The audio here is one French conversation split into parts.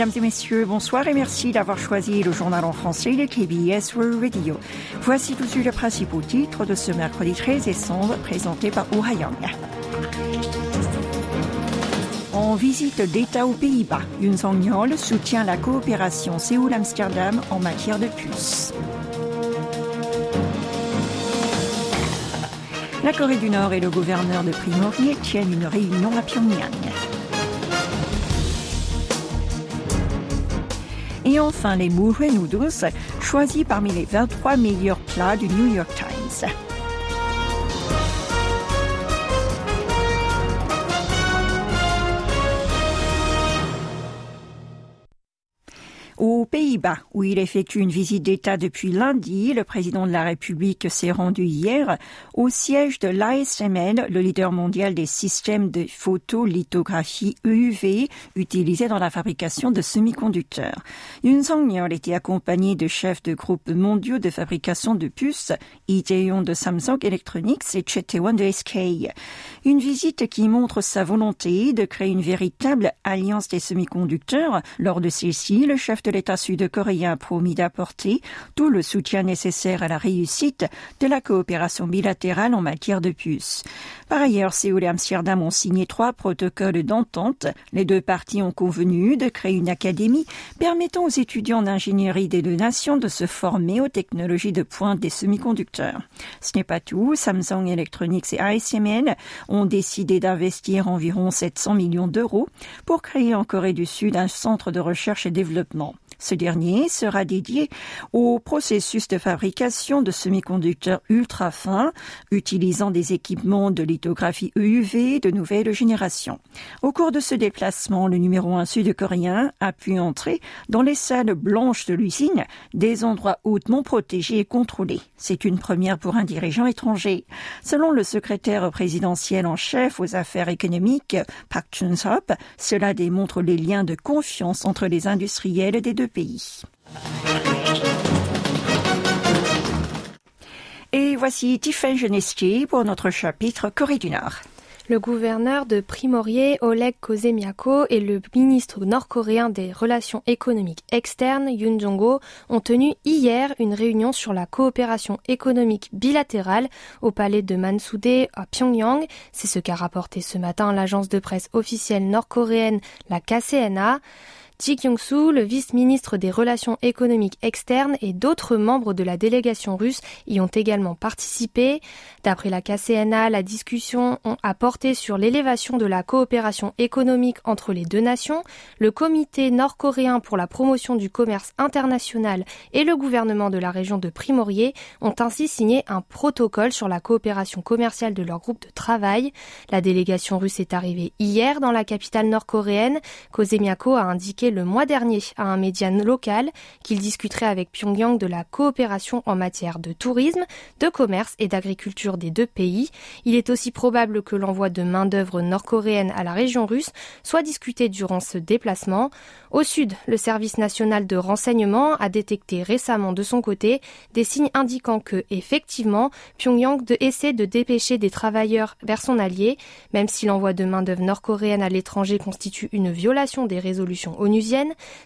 Mesdames et messieurs, bonsoir et merci d'avoir choisi le journal en français de KBS World Radio. Voici tout de suite les principaux titres de ce mercredi 13 décembre présenté par Oh. En visite d'État aux Pays-Bas, Yun Song-yeol soutient la coopération Séoul-Amsterdam en matière de puces. La Corée du Nord et le gouverneur de Primorier tiennent une réunion à Pyongyang. Et enfin, les Mouhe Noodles, choisis parmi les 23 meilleurs plats du New York Times. Aux Pays-Bas, où il effectue une visite d'État depuis lundi, le président de la République s'est rendu hier au siège de l'ASML, le leader mondial des systèmes de photolithographie EUV utilisés dans la fabrication de semi-conducteurs. Yun Song-yeol était accompagné de chefs de groupes mondiaux de fabrication de puces, Jae-yong de Samsung Electronics et Che Tae-won de SK. Une visite qui montre sa volonté de créer une véritable alliance des semi-conducteurs. Lors de celle-ci, le chef de l'État sud-coréen promis d'apporter tout le soutien nécessaire à la réussite de la coopération bilatérale en matière de puces. Par ailleurs, Séoul et Amsterdam ont signé trois protocoles d'entente. Les deux parties ont convenu de créer une académie permettant aux étudiants d'ingénierie des deux nations de se former aux technologies de pointe des semi-conducteurs. Ce n'est pas tout. Samsung Electronics et ASML ont décidé d'investir environ 700 millions d'euros pour créer en Corée du Sud un centre de recherche et développement. Ce dernier sera dédié au processus de fabrication de semi-conducteurs ultra fins utilisant des équipements de lithographie EUV de nouvelle génération. Au cours de ce déplacement, le numéro 1 sud-coréen a pu entrer dans les salles blanches de l'usine, des endroits hautement protégés et contrôlés. C'est une première pour un dirigeant étranger. Selon le secrétaire présidentiel en chef aux affaires économiques, Park Chun-sop, cela démontre les liens de confiance entre les industriels des deux pays. Et voici Tiffany Genestier pour notre chapitre Corée du Nord. Le gouverneur de Primorier, Oleg Kozemiako, et le ministre nord-coréen des Relations économiques externes, Yoon Jong-ho, ont tenu hier une réunion sur la coopération économique bilatérale au palais de Mansudae à Pyongyang. C'est ce qu'a rapporté ce matin l'agence de presse officielle nord-coréenne, la KCNA. Ji Kyung-soo, le vice-ministre des Relations économiques externes et d'autres membres de la délégation russe y ont également participé. D'après la KCNA, la discussion a porté sur l'élévation de la coopération économique entre les deux nations. Le comité nord-coréen pour la promotion du commerce international et le gouvernement de la région de Primorier ont ainsi signé un protocole sur la coopération commerciale de leur groupe de travail. La délégation russe est arrivée hier dans la capitale nord-coréenne. Kozemiako a indiqué le mois dernier à un média local qu'il discuterait avec Pyongyang de la coopération en matière de tourisme, de commerce et d'agriculture des deux pays. Il est aussi probable que l'envoi de main-d'œuvre nord-coréenne à la région russe soit discuté durant ce déplacement. Au sud, le service national de renseignement a détecté récemment de son côté des signes indiquant que, effectivement, Pyongyang essaie de dépêcher des travailleurs vers son allié, même si l'envoi de main-d'œuvre nord-coréenne à l'étranger constitue une violation des résolutions ONU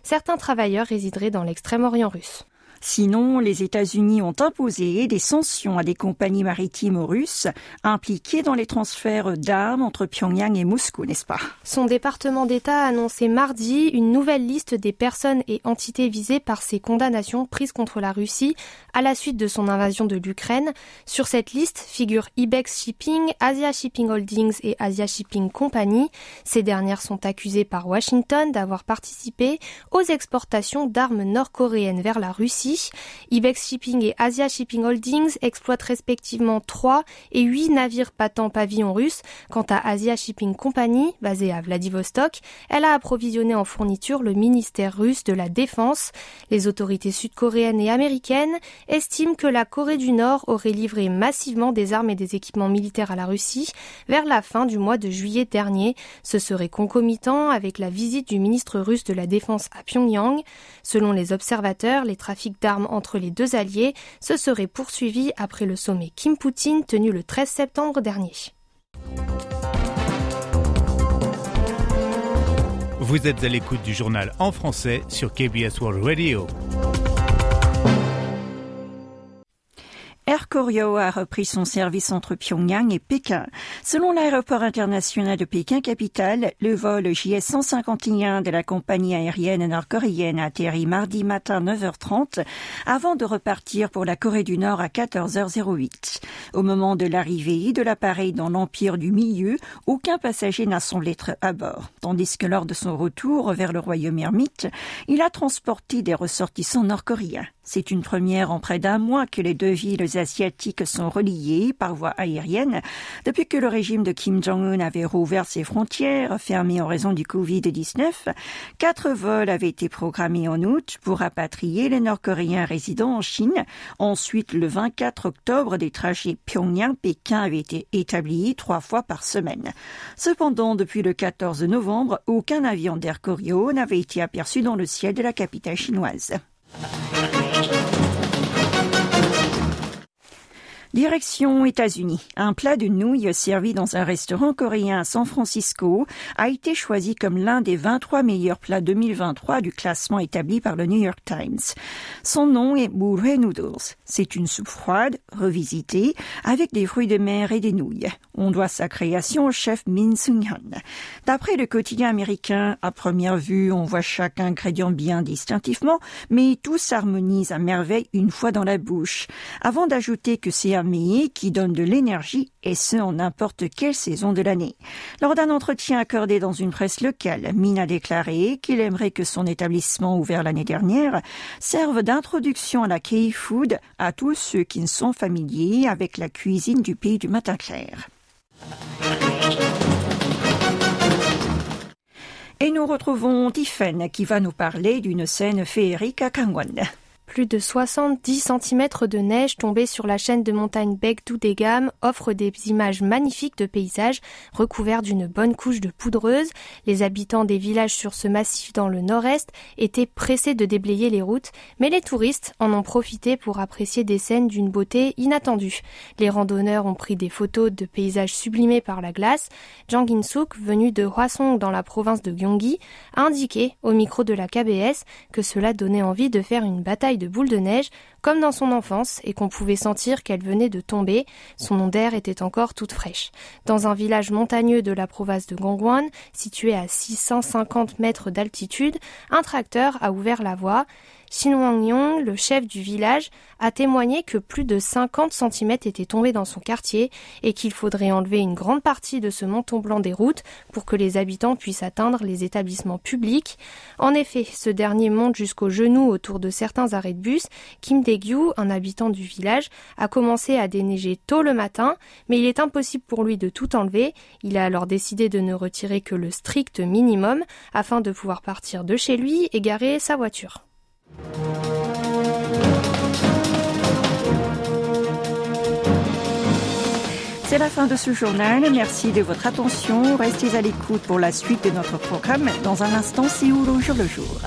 certains travailleurs résideraient dans l'extrême-orient russe. Sinon, les États-Unis ont imposé des sanctions à des compagnies maritimes russes impliquées dans les transferts d'armes entre Pyongyang et Moscou, n'est-ce pas? Son département d'État a annoncé mardi une nouvelle liste des personnes et entités visées par ces condamnations prises contre la Russie à la suite de son invasion de l'Ukraine. Sur cette liste figurent Ibex Shipping, Asia Shipping Holdings et Asia Shipping Company. Ces dernières sont accusées par Washington d'avoir participé aux exportations d'armes nord-coréennes vers la Russie Ibex Shipping et Asia Shipping Holdings exploitent respectivement 3 et 8 navires patents pavillon russe. Quant à Asia Shipping Company, basée à Vladivostok, elle a approvisionné en fourniture le ministère russe de la Défense. Les autorités sud-coréennes et américaines estiment que la Corée du Nord aurait livré massivement des armes et des équipements militaires à la Russie vers la fin du mois de juillet dernier. Ce serait concomitant avec la visite du ministre russe de la Défense à Pyongyang. Selon les observateurs, les trafics d'armes entre les deux alliés se serait poursuivi après le sommet Kim-Poutine tenu le 13 septembre dernier. Vous êtes à l'écoute du journal en français sur KBS World Radio. Air Koryo a repris son service entre Pyongyang et Pékin. Selon l'aéroport international de Pékin capitale, le vol JS-151 de la compagnie aérienne nord-coréenne a atterri mardi matin 9h30 avant de repartir pour la Corée du Nord à 14h08. Au moment de l'arrivée de l'appareil dans l'Empire du Milieu, aucun passager n'a semblé être à bord, tandis que lors de son retour vers le royaume ermite, il a transporté des ressortissants nord-coréens. C'est une première en près d'un mois que les deux villes asiatiques sont reliées par voie aérienne depuis que le régime de Kim Jong-un avait rouvert ses frontières fermées en raison du Covid-19. Quatre vols avaient été programmés en août pour rapatrier les Nord-Coréens résidant en Chine. Ensuite, le 24 octobre, des trajets Pyongyang-Pékin avaient été établis trois fois par semaine. Cependant, depuis le 14 novembre, aucun avion d'Air Koryo n'avait été aperçu dans le ciel de la capitale chinoise. Direction États-Unis. Un plat de nouilles servi dans un restaurant coréen à San Francisco a été choisi comme l'un des 23 meilleurs plats 2023 du classement établi par le New York Times. Son nom est Murray Noodles. C'est une soupe froide, revisitée, avec des fruits de mer et des nouilles. On doit sa création au chef Min Sung-hyun. D'après le quotidien américain, à première vue, on voit chaque ingrédient bien distinctivement, mais tout s'harmonise à merveille une fois dans la bouche. Avant d'ajouter que c'est un qui donne de l'énergie et ce en n'importe quelle saison de l'année. Lors d'un entretien accordé dans une presse locale, Min a déclaré qu'il aimerait que son établissement ouvert l'année dernière serve d'introduction à la K-food à tous ceux qui ne sont familiers avec la cuisine du pays du matin clair. Et nous retrouvons Tiffen qui va nous parler d'une scène féerique à Kangwon. Plus de 70 cm de neige tombée sur la chaîne de montagne Begdu-Degam offre des images magnifiques de paysages recouverts d'une bonne couche de poudreuse. Les habitants des villages sur ce massif dans le nord-est étaient pressés de déblayer les routes, mais les touristes en ont profité pour apprécier des scènes d'une beauté inattendue. Les randonneurs ont pris des photos de paysages sublimés par la glace. Jang In-suk, venu de Hwasong dans la province de Gyeonggi, a indiqué au micro de la KBS que cela donnait envie de faire une bataille de de boules de neige, comme dans son enfance, et qu'on pouvait sentir qu'elle venait de tomber. Son onde était encore toute fraîche. Dans un village montagneux de la province de Gongwan, situé à 650 mètres d'altitude, un tracteur a ouvert la voie. Shin Wang-yong, le chef du village, a témoigné que plus de 50 cm étaient tombés dans son quartier et qu'il faudrait enlever une grande partie de ce manteau blanc des routes pour que les habitants puissent atteindre les établissements publics. En effet, ce dernier monte jusqu'aux genoux autour de certains arrêts de bus. Kim Dae-gyu, un habitant du village, a commencé à déneiger tôt le matin, mais il est impossible pour lui de tout enlever. Il a alors décidé de ne retirer que le strict minimum afin de pouvoir partir de chez lui et garer sa voiture. C'est la fin de ce journal. Merci de votre attention. Restez à l'écoute pour la suite de notre programme. Dans un instant, Séoul au jour le jour.